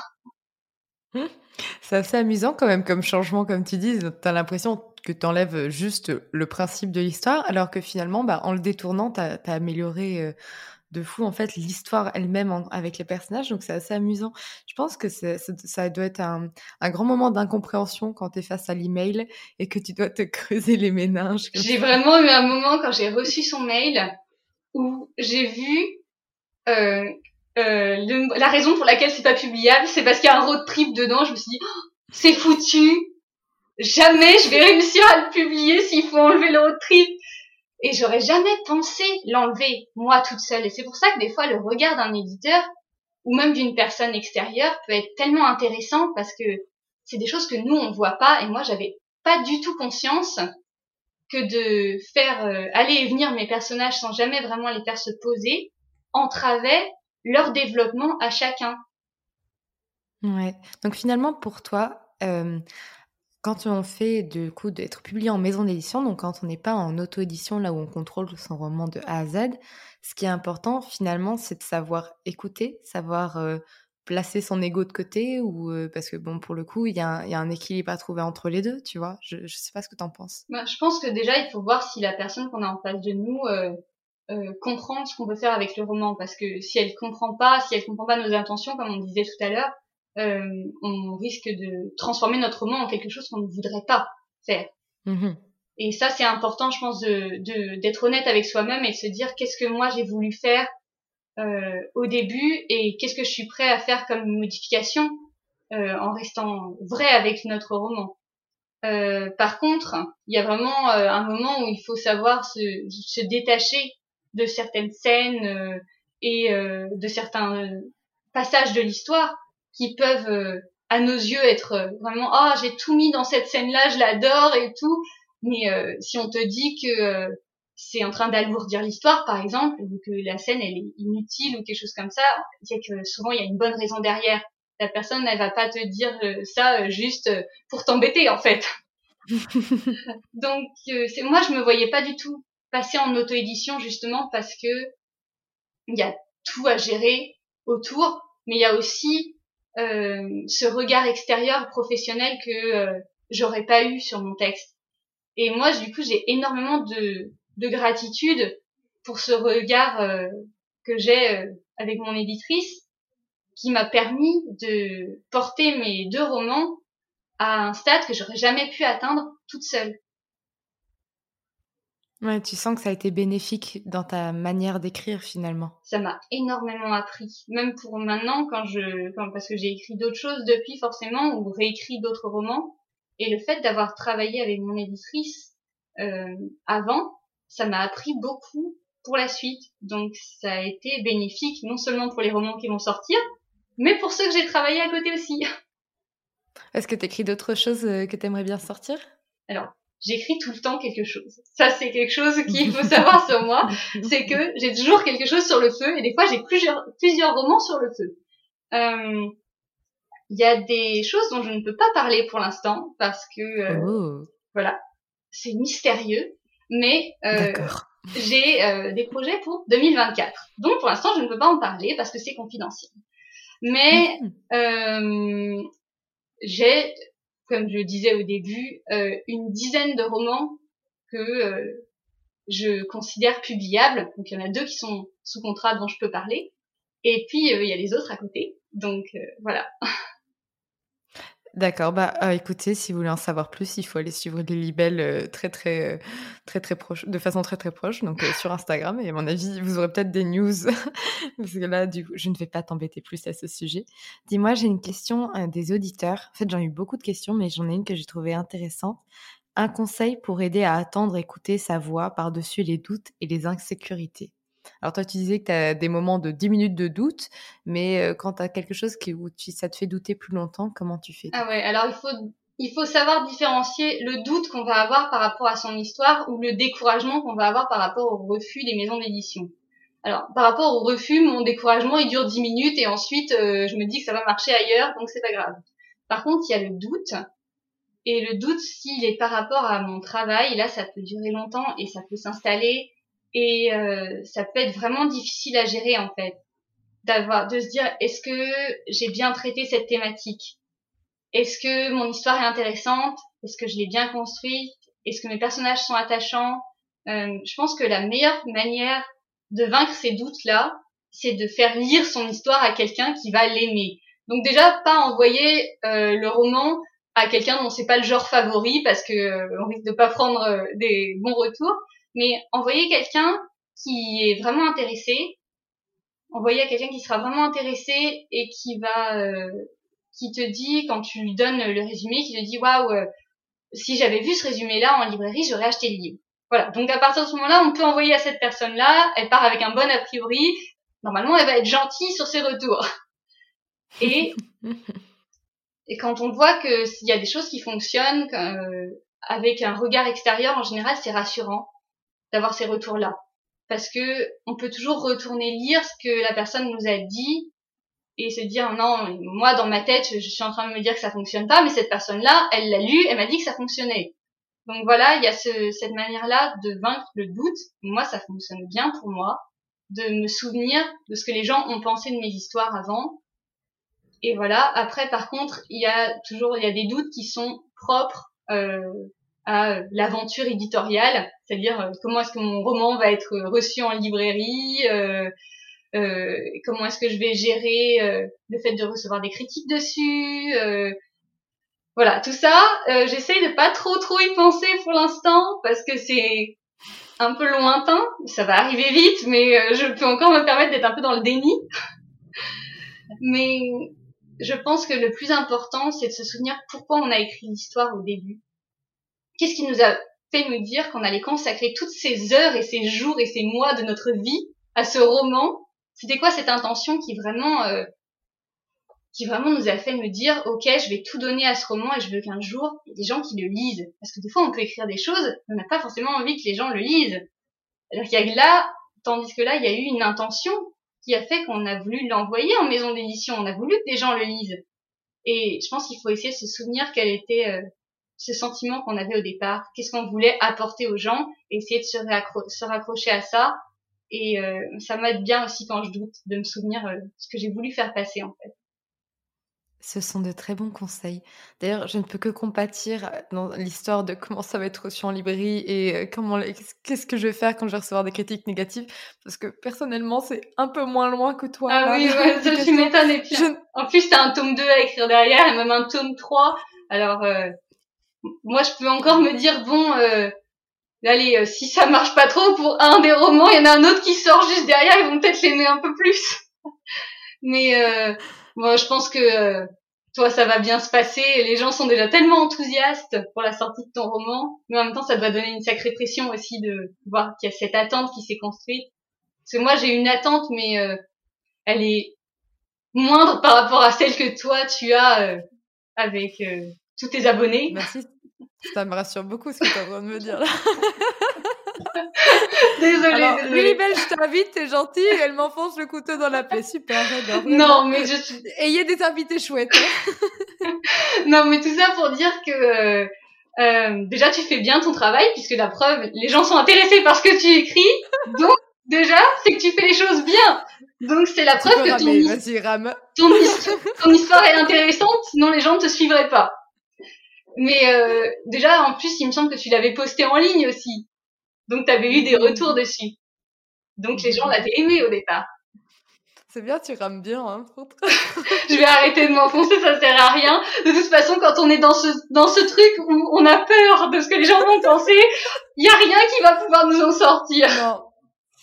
C'est assez amusant quand même comme changement, comme tu dis. Tu as l'impression que tu enlèves juste le principe de l'histoire, alors que finalement, bah, en le détournant, tu as, amélioré euh, de fou en fait l'histoire elle-même avec les personnages. Donc c'est assez amusant. Je pense que ça doit être un, grand moment d'incompréhension quand tu es face à l'email et que tu dois te creuser les méninges. J'ai vraiment eu un moment quand j'ai reçu son mail où j'ai vu euh, euh, la raison pour laquelle c'est pas publiable, c'est parce qu'il y a un road trip dedans. Je me suis dit, oh, c'est foutu. Jamais je vais réussir à le publier s'il faut enlever le road trip. Et j'aurais jamais pensé l'enlever moi toute seule. Et c'est pour ça que des fois le regard d'un éditeur ou même d'une personne extérieure peut être tellement intéressant parce que c'est des choses que nous on voit pas. Et moi j'avais pas du tout conscience que de faire euh, aller et venir mes personnages sans jamais vraiment les faire se poser entravait leur développement à chacun. Ouais. Donc finalement, pour toi, euh, quand on fait du coup d'être publié en maison d'édition, donc quand on n'est pas en auto-édition, là où on contrôle son roman de A à Z, ce qui est important finalement, c'est de savoir écouter, savoir euh, placer son ego de côté, ou euh, parce que bon, pour le coup, il y, a un équilibre à trouver entre les deux, tu vois. Je, ne sais pas ce que tu en penses. Bah, je pense que déjà, il faut voir si la personne qu'on a en face de nous euh, comprendre ce qu'on veut faire avec le roman parce que si elle comprend pas, si elle comprend pas nos intentions comme on disait tout à l'heure, euh, on risque de transformer notre roman en quelque chose qu'on ne voudrait pas faire. Mm-hmm. Et ça c'est important, je pense, de d'être honnête avec soi-même et de se dire qu'est-ce que moi j'ai voulu faire euh, au début et qu'est-ce que je suis prêt à faire comme modification euh, en restant vrai avec notre roman. Euh, par contre, il y a vraiment euh, un moment où il faut savoir se, se détacher de certaines scènes euh, et euh, de certains euh, passages de l'histoire qui peuvent à nos yeux être vraiment ah j'ai tout mis dans cette scène là je l'adore et tout. Mais si on te dit que c'est en train d'alourdir l'histoire par exemple ou que la scène elle est inutile ou quelque chose comme ça c'est que souvent il y a une bonne raison derrière. La personne elle va pas te dire ça juste pour t'embêter en fait. Donc c'est moi je me voyais pas du tout passer en auto-édition justement parce que il y a tout à gérer autour, mais il y a aussi euh, ce regard extérieur professionnel que euh, j'aurais pas eu sur mon texte. Et moi, du coup, j'ai énormément de, de gratitude pour ce regard euh, que j'ai avec mon éditrice, qui m'a permis de porter mes deux romans à un stade que j'aurais jamais pu atteindre toute seule. Ouais, tu sens que ça a été bénéfique dans ta manière d'écrire finalement. Ça m'a énormément appris, même pour maintenant quand je, parce que j'ai écrit d'autres choses depuis forcément ou réécrit d'autres romans. Et le fait d'avoir travaillé avec mon éditrice euh, avant, ça m'a appris beaucoup pour la suite. Donc ça a été bénéfique non seulement pour les romans qui vont sortir, mais pour ceux que j'ai travaillé à côté aussi. Est-ce que tu écris d'autres choses que tu aimerais bien sortir? Alors, j'écris tout le temps quelque chose. Ça, c'est quelque chose qu'il faut savoir sur moi. C'est que j'ai toujours quelque chose sur le feu et des fois, j'ai plusieurs, plusieurs romans sur le feu. Euh, il y a des choses dont je ne peux pas parler pour l'instant parce que, euh, oh. voilà, c'est mystérieux. Mais euh, j'ai euh, des projets pour 2024. Donc, pour l'instant, je ne peux pas en parler parce que c'est confidentiel. Mais mm-hmm. j'ai comme je le disais au début, euh, une dizaine de romans que euh, je considère publiables. Donc il y en a deux qui sont sous contrat dont je peux parler. Et puis euh, il y a les autres à côté. Donc voilà. D'accord, bah euh, écoutez, si vous voulez en savoir plus, il faut aller suivre les libelles euh, très très euh, très très proche, de façon très très proche, donc sur Instagram. Et à mon avis, vous aurez peut-être des news, parce que là, du coup, je ne vais pas t'embêter plus à ce sujet. Dis-moi, j'ai une question des auditeurs. En fait, j'en ai eu beaucoup de questions, mais j'en ai une que j'ai trouvée intéressante. Un conseil pour aider à attendre, écouter sa voix par-dessus les doutes et les insécurités? Alors toi, tu disais que tu as des moments de 10 minutes de doute, mais quand tu as quelque chose qui, où ça te fait douter plus longtemps, comment tu fais? Ah ouais, alors il faut, il faut savoir différencier le doute qu'on va avoir par rapport à son histoire ou le découragement qu'on va avoir par rapport au refus des maisons d'édition. Alors, par rapport au refus, mon découragement, il dure 10 minutes et ensuite, je me dis que ça va marcher ailleurs, donc c'est pas grave. Par contre, il y a le doute. Et le doute, s'il est par rapport à mon travail, là, ça peut durer longtemps et ça peut s'installer et euh, ça peut être vraiment difficile à gérer en fait. D'avoir de se dire est-ce que j'ai bien traité cette thématique? Est-ce que mon histoire est intéressante? Est-ce que je l'ai bien construite? Est-ce que mes personnages sont attachants? Euh, je pense que la meilleure manière de vaincre ces doutes là c'est de faire lire son histoire à quelqu'un qui va l'aimer. Donc déjà pas envoyer euh, le roman à quelqu'un dont c'est pas le genre favori parce que euh, on risque de pas prendre euh, des bons retours mais envoyer quelqu'un qui est vraiment intéressé, envoyer à quelqu'un qui sera vraiment intéressé et qui va, euh, qui te dit quand tu lui donnes le résumé, qui te dit waouh, euh, si j'avais vu ce résumé-là en librairie, j'aurais acheté le livre. Voilà. Donc à partir de ce moment-là, on peut envoyer à cette personne-là, elle part avec un bon a priori. Normalement, elle va être gentille sur ses retours. Et et quand on voit que s'il y a des choses qui fonctionnent euh, avec un regard extérieur, en général, c'est rassurant d'avoir ces retours-là. Parce que on peut toujours retourner lire ce que la personne nous a dit et se dire non, moi dans ma tête, je suis en train de me dire que ça fonctionne pas, mais cette personne-là, elle l'a lu, elle m'a dit que ça fonctionnait. Donc voilà, il y a ce, cette manière-là de vaincre le doute. Moi, ça fonctionne bien pour moi, de me souvenir de ce que les gens ont pensé de mes histoires avant. Et voilà. Après, par contre, il y a toujours, il y a des doutes qui sont propres euh, à l'aventure éditoriale, c'est-à-dire euh, comment est-ce que mon roman va être reçu en librairie, euh, euh, comment est-ce que je vais gérer euh, le fait de recevoir des critiques dessus. voilà, tout ça, j'essaye de pas trop trop y penser pour l'instant parce que c'est un peu lointain. Ça va arriver vite, mais je peux encore me permettre d'être un peu dans le déni. mais je pense que le plus important, c'est de se souvenir pourquoi on a écrit l'histoire au début Qu'est-ce qui nous a fait nous dire qu'on allait consacrer toutes ces heures et ces jours et ces mois de notre vie à ce roman? C'était quoi cette intention qui vraiment, euh, qui vraiment nous a fait nous dire, ok, je vais tout donner à ce roman et je veux qu'un jour il y ait des gens qui le lisent? Parce que des fois, on peut écrire des choses, on n'a pas forcément envie que les gens le lisent. Alors qu'il y a là, tandis que là, il y a eu une intention qui a fait qu'on a voulu l'envoyer en maison d'édition. On a voulu que des gens le lisent. Et je pense qu'il faut essayer de se souvenir quelle était euh, ce sentiment qu'on avait au départ, qu'est-ce qu'on voulait apporter aux gens, et essayer de se, raccrocher à ça. Et euh, ça m'aide bien aussi quand je doute de me souvenir euh, ce que j'ai voulu faire passer en fait. Ce sont de très bons conseils. D'ailleurs, je ne peux que compatir dans l'histoire de comment ça va être reçu en librairie et euh, comment qu'est-ce que je vais faire quand je vais recevoir des critiques négatives parce que personnellement, c'est un peu moins loin que toi. Ah oui, ouais, je suis m'étonne et puis en plus, tu as un tome 2 à écrire derrière et même un tome 3. Alors moi je peux encore me dire bon euh, allez euh, si ça marche pas trop pour un des romans il y en a un autre qui sort juste derrière ils vont peut-être l'aimer un peu plus. Mais euh, moi je pense que euh, toi ça va bien se passer. Les gens sont déjà tellement enthousiastes pour la sortie de ton roman mais en même temps ça doit donner une sacrée pression aussi de voir qu'il y a cette attente qui s'est construite. Parce que moi j'ai une attente mais elle est moindre par rapport à celle que toi tu as avec tous tes abonnés. Ça me rassure beaucoup ce que tu es en train de me dire là. désolée, Alors, désolée. Belle, je t'invite, t'es gentille, elle m'enfonce le couteau dans la plaie. Super, j'adore. Non, mais je. Ayez des invités chouettes. hein. non, mais tout ça pour dire que euh, euh, déjà tu fais bien ton travail puisque la preuve, les gens sont intéressés par ce que tu écris. Donc déjà, c'est que tu fais les choses bien. Donc c'est la preuve que ton, rame. ton, histoire, ton histoire est intéressante, sinon les gens ne te suivraient pas. Mais euh, déjà, en plus, il me semble que tu l'avais posté en ligne aussi. Donc tu avais eu des retours dessus. Donc les gens l'avaient aimé au départ. C'est bien, tu rames bien. Hein, je vais arrêter de m'enfoncer, ça sert à rien. De toute façon, quand on est dans ce dans ce truc où on a peur de ce que les gens vont penser, il y a rien qui va pouvoir nous en sortir. non,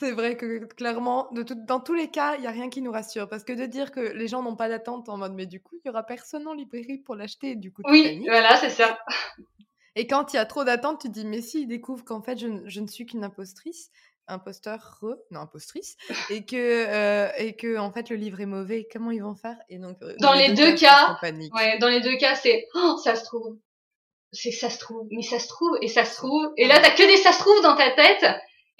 c'est vrai que clairement, de tout- dans tous les cas, il y a rien qui nous rassure. Parce que de dire que les gens n'ont pas d'attente en mode, mais du coup, il y aura personne en librairie pour l'acheter. Du coup, Oui, paniques. voilà, c'est ça. Et quand il y a trop d'attente, tu te dis, mais si, ils découvrent qu'en fait, je, ne- je ne suis qu'une impostrice, imposteur, re, non, impostrice, et que, euh, et que, en fait, le livre est mauvais, comment ils vont faire? Et donc, euh, Dans les deux cas. Ouais, dans les deux cas, c'est oh, ça se trouve. C'est ça se trouve, mais ça se trouve et ça se trouve. Et là, t'as que des ça se trouve dans ta tête.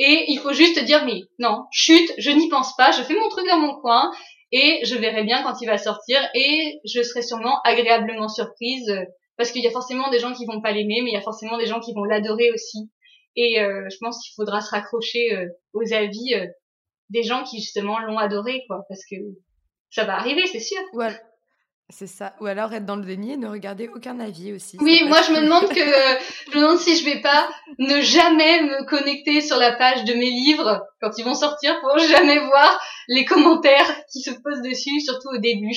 Et il faut juste te dire, mais non, chute, je n'y pense pas, je fais mon truc dans mon coin et je verrai bien quand il va sortir et je serai sûrement agréablement surprise euh, parce qu'il y a forcément des gens qui vont pas l'aimer, mais il y a forcément des gens qui vont l'adorer aussi. Et euh, je pense qu'il faudra se raccrocher euh, aux avis des gens qui justement l'ont adoré, quoi, parce que ça va arriver, c'est sûr. C'est ça. Ou alors être dans le déni et ne regarder aucun avis aussi. Oui, moi je me demande que je me demande si je vais pas ne jamais me connecter sur la page de mes livres quand ils vont sortir pour jamais voir les commentaires qui se posent dessus, surtout au début.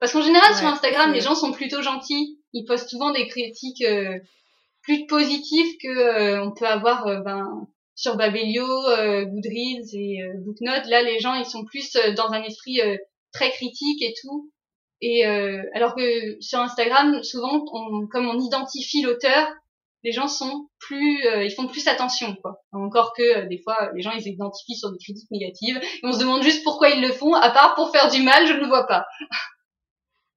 Parce qu'en général sur Instagram, les gens sont plutôt gentils. Ils postent souvent des critiques euh, plus positives que euh, on peut avoir euh, ben sur Babelio, Goodreads et Booknote. Là, les gens ils sont plus dans un esprit très critique et tout. Et euh, alors que sur Instagram, souvent, on, comme on identifie l'auteur, les gens sont plus, euh, ils font plus attention, quoi. Encore que euh, des fois, les gens ils identifient sur des critiques négatives et on se demande juste pourquoi ils le font. À part pour faire du mal, je ne le vois pas.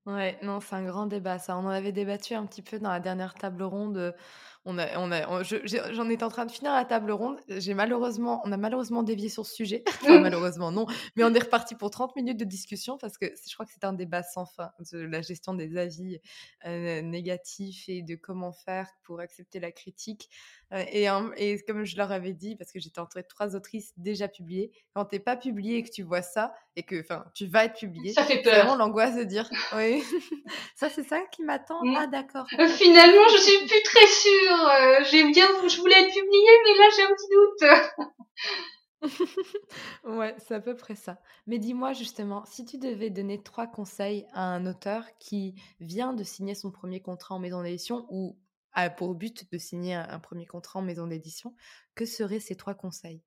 Ouais, non, c'est un grand débat, ça. On en avait débattu un petit peu dans la dernière table ronde. On a, on a, on- je- j'en étais en train de finir la table ronde. J'ai malheureusement, on a malheureusement dévié sur ce sujet. Enfin, malheureusement, non. Mais on est reparti pour 30 minutes de discussion parce que je crois que c'est un débat sans fin de la gestion des avis euh, négatifs et de comment faire pour accepter la critique. Euh, et, comme je leur avais dit, parce que j'étais entourée de trois autrices déjà publiées, quand t'es pas publié et que tu vois ça et que, enfin, tu vas être publié, Ça fait vraiment l'angoisse de dire, oui, ça c'est ça qui m'attend? Mm. Ah d'accord. Euh, Finalement, je suis plus très sûre. Euh, j'ai bien, je voulais être publiée, mais là j'ai un petit doute. Ouais, c'est à peu près ça. Mais dis-moi justement, si tu devais donner trois conseils à un auteur qui vient de signer son premier contrat en maison d'édition ou a pour but de signer un premier contrat en maison d'édition, que seraient ces trois conseils?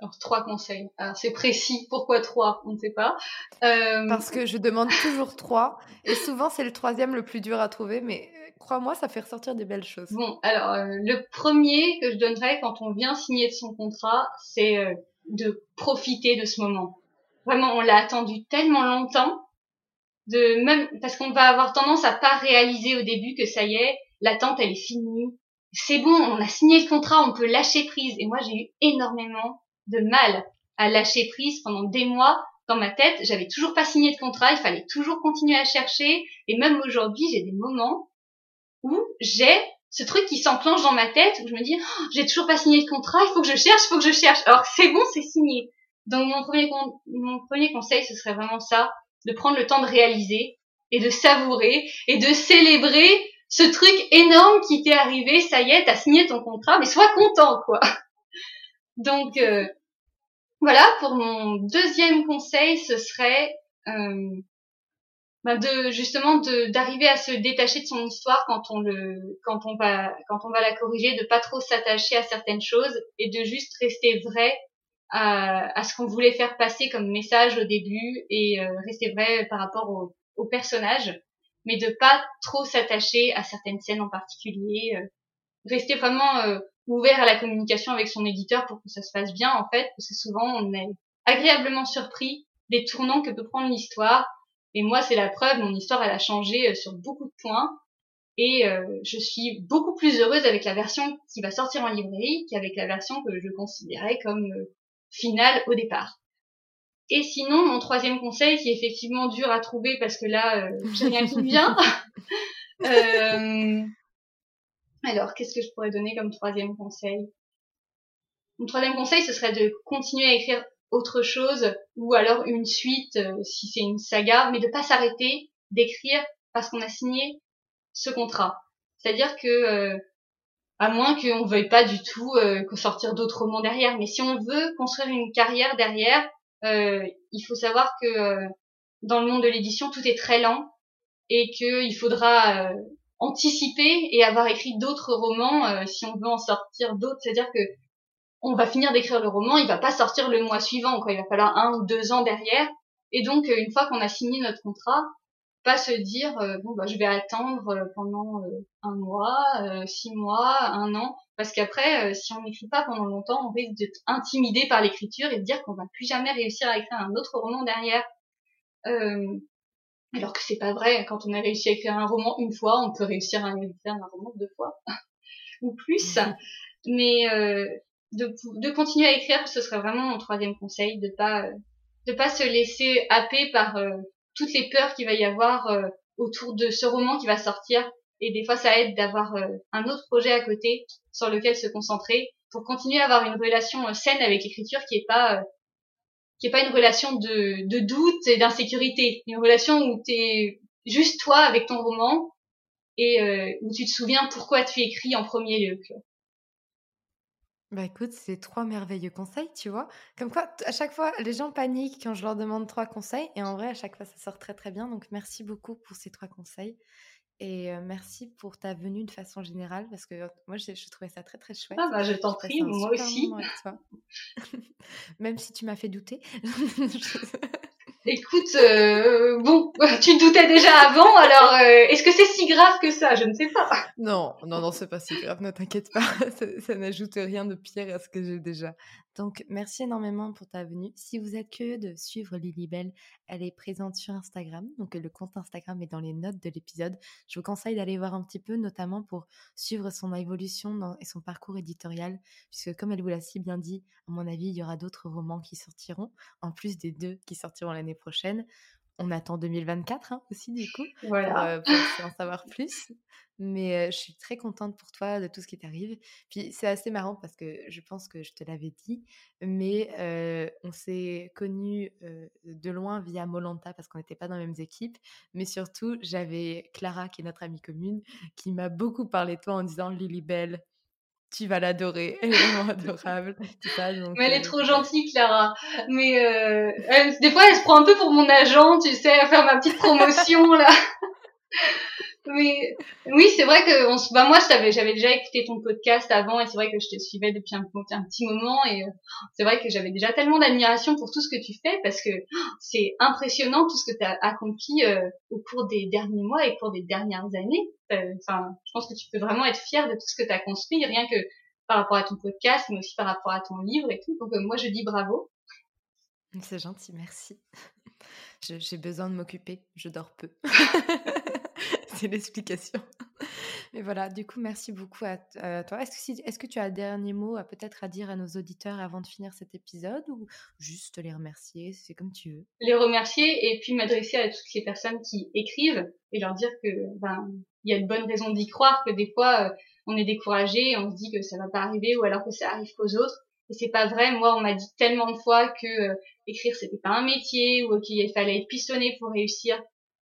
Alors trois conseils. Alors c'est précis. Pourquoi trois? On ne sait pas. Euh, Parce que je demande toujours trois et souvent c'est le troisième le plus dur à trouver, mais euh, crois-moi, ça fait ressortir des belles choses. Bon, alors euh, le premier que je donnerais quand on vient signer de son contrat, c'est euh, de profiter de ce moment. Vraiment, on l'a attendu tellement longtemps, de même parce qu'on va avoir tendance à pas réaliser au début que ça y est, l'attente elle est finie. C'est bon, on a signé le contrat, on peut lâcher prise. Et moi, j'ai eu énormément de mal à lâcher prise pendant des mois. Dans ma tête, j'avais toujours pas signé de contrat, il fallait toujours continuer à chercher. Et même aujourd'hui, j'ai des moments où j'ai ce truc qui s'enclenche dans ma tête où je me dis Oh, j'ai toujours pas signé de contrat, il faut que je cherche, il faut que je cherche. Alors c'est bon, c'est signé. Donc mon premier mon premier conseil ce serait vraiment ça, de prendre le temps de réaliser et de savourer et de célébrer ce truc énorme qui t'est arrivé, ça y est, t'as signé ton contrat, mais sois content quoi. Donc euh, voilà, pour mon deuxième conseil, ce serait euh, ben de justement d'arriver à se détacher de son histoire quand on va quand on va la corriger de pas trop s'attacher à certaines choses et de juste rester vrai à, ce qu'on voulait faire passer comme message au début et euh, rester vrai par rapport au, au personnage mais de pas trop s'attacher à certaines scènes en particulier euh, rester vraiment euh, ouvert à la communication avec son éditeur pour que ça se passe bien en fait parce que souvent on est agréablement surpris des tournants que peut prendre l'histoire Et moi, c'est la preuve, mon histoire, elle a changé sur beaucoup de points. Et je suis beaucoup plus heureuse avec la version qui va sortir en librairie qu'avec la version que je considérais comme finale au départ. Et sinon, mon troisième conseil, qui est effectivement dur à trouver parce que là, j'ai rien qui me vient. alors, qu'est-ce que je pourrais donner comme troisième conseil? Mon troisième conseil, ce serait de continuer à écrire autre chose ou alors une suite euh, si c'est une saga, mais de pas s'arrêter d'écrire parce qu'on a signé ce contrat. C'est-à-dire que euh, à moins qu'on veuille pas du tout euh, sortir d'autres romans derrière, mais si on veut construire une carrière derrière, euh, il faut savoir que dans le monde de l'édition, tout est très lent et qu'il faudra anticiper et avoir écrit d'autres romans euh, si on veut en sortir d'autres. C'est-à-dire que on va finir d'écrire le roman, il va pas sortir le mois suivant, quoi. Il va falloir un ou deux ans derrière. Et donc, euh, une fois qu'on a signé notre contrat, pas se dire euh, bon bah je vais attendre pendant un mois, six mois, un an, parce qu'après si on n'écrit pas pendant longtemps, on risque d'être intimidé par l'écriture et de dire qu'on va plus jamais réussir à écrire un autre roman derrière. Alors que c'est pas vrai. Quand on a réussi à écrire un roman une fois, on peut réussir à écrire un roman deux fois ou plus. Mais euh, de, de continuer à écrire, ce serait vraiment mon troisième conseil, de pas de pas se laisser happer par euh, toutes les peurs qu'il va y avoir euh, autour de ce roman qui va sortir. Et des fois, ça aide d'avoir un autre projet à côté sur lequel se concentrer pour continuer à avoir une relation saine avec l'écriture qui est pas qui est pas une relation de, de doute et d'insécurité, une relation où tu es juste toi avec ton roman et euh, où tu te souviens pourquoi tu écris en premier lieu. Bah écoute, c'est trois merveilleux conseils, tu vois. Comme quoi, à chaque fois, les gens paniquent quand je leur demande trois conseils, et en vrai, à chaque fois, ça sort très très bien. Donc merci beaucoup pour ces trois conseils. Et merci pour ta venue de façon générale, parce que moi, je, je trouvais ça très, très chouette. Ah bah, je t'en prie, moi aussi. Même si tu m'as fait douter. Écoute, euh, bon, tu doutais déjà avant, alors euh, est-ce que c'est si grave que ça? Je ne sais pas. Non, non, non, c'est pas si grave, ne t'inquiète pas, ça, n'ajoute rien de pire à ce que j'ai déjà. Donc, merci énormément pour ta venue. Si vous êtes curieux de suivre Lilibelle, elle est présente sur Instagram, donc le compte Instagram est dans les notes de l'épisode. Je vous conseille d'aller voir un petit peu, notamment pour suivre son évolution et son parcours éditorial, puisque comme elle vous l'a si bien dit, à mon avis, il y aura d'autres romans qui sortiront, en plus des deux qui sortiront l'année prochaine. On attend 2024 hein, aussi, du coup, voilà. pour, euh, en savoir plus. Mais euh, je suis très contente pour toi de tout ce qui t'arrive. Puis c'est assez marrant parce que je pense que je te l'avais dit, mais euh, on s'est connus de loin via Molanta parce qu'on n'était pas dans les mêmes équipes. Mais surtout, j'avais Clara, qui est notre amie commune, qui m'a beaucoup parlé de toi en disant Lily Belle, tu vas l'adorer, elle est vraiment adorable. mais elle est trop gentille, Clara. Mais euh, des fois, elle se prend un peu pour mon agent, tu sais, à faire ma petite promotion là. Mais oui, c'est vrai que on bah moi j'avais j'avais déjà écouté ton podcast avant et c'est vrai que je te suivais depuis un, un petit moment et euh, c'est vrai que j'avais déjà tellement d'admiration pour tout ce que tu fais parce que c'est impressionnant tout ce que tu as accompli euh, au cours des derniers mois et au cours des dernières années. Euh, enfin, je pense que tu peux vraiment être fier de tout ce que tu as construit rien que par rapport à ton podcast mais aussi par rapport à ton livre et tout. Donc moi je dis bravo. C'est gentil, merci. J'ai besoin de m'occuper, je dors peu. c'est l'explication. Mais voilà, du coup, merci beaucoup à, toi. Est-ce que, est que tu as un dernier mot à peut-être à dire à nos auditeurs avant de finir cet épisode ou juste les remercier C'est comme tu veux? Les remercier et puis m'adresser à toutes ces personnes qui écrivent et leur dire que ben il y a de bonnes raisons d'y croire, que des fois euh, on est découragé, on se dit que ça va pas arriver ou alors que ça arrive qu'aux autres. Et c'est pas vrai. Moi, on m'a dit tellement de fois que euh, écrire c'était pas un métier ou qu'il fallait être pistonné pour réussir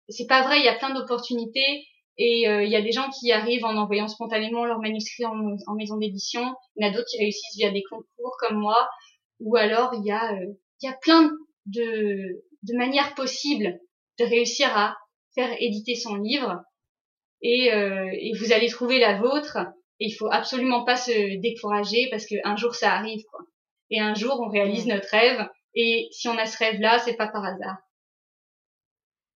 c'est pas vrai, il y a plein d'opportunités et euh, il y a des gens qui arrivent en envoyant spontanément leur manuscrit en, maison d'édition. Il y en a d'autres qui réussissent via des concours comme moi. Ou alors il y a euh, il y a plein de de manières possibles de réussir à faire éditer son livre et, euh, et vous allez trouver la vôtre. Et il faut absolument pas se décourager parce qu'un jour ça arrive quoi. Et un jour on réalise notre rêve et si on a ce rêve là, c'est pas par hasard.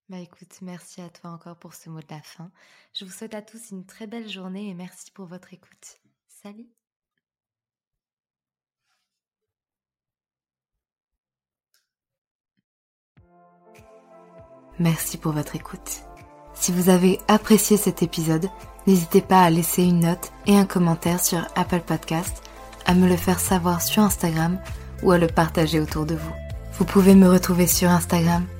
Bah écoute, merci à toi encore pour ce mot de la fin. Je vous souhaite à tous une très belle journée et merci pour votre écoute. Salut merci pour votre écoute. Si vous avez apprécié cet épisode, n'hésitez pas à laisser une note et un commentaire sur Apple Podcast, à me le faire savoir sur Instagram ou à le partager autour de vous. Vous pouvez me retrouver sur Instagram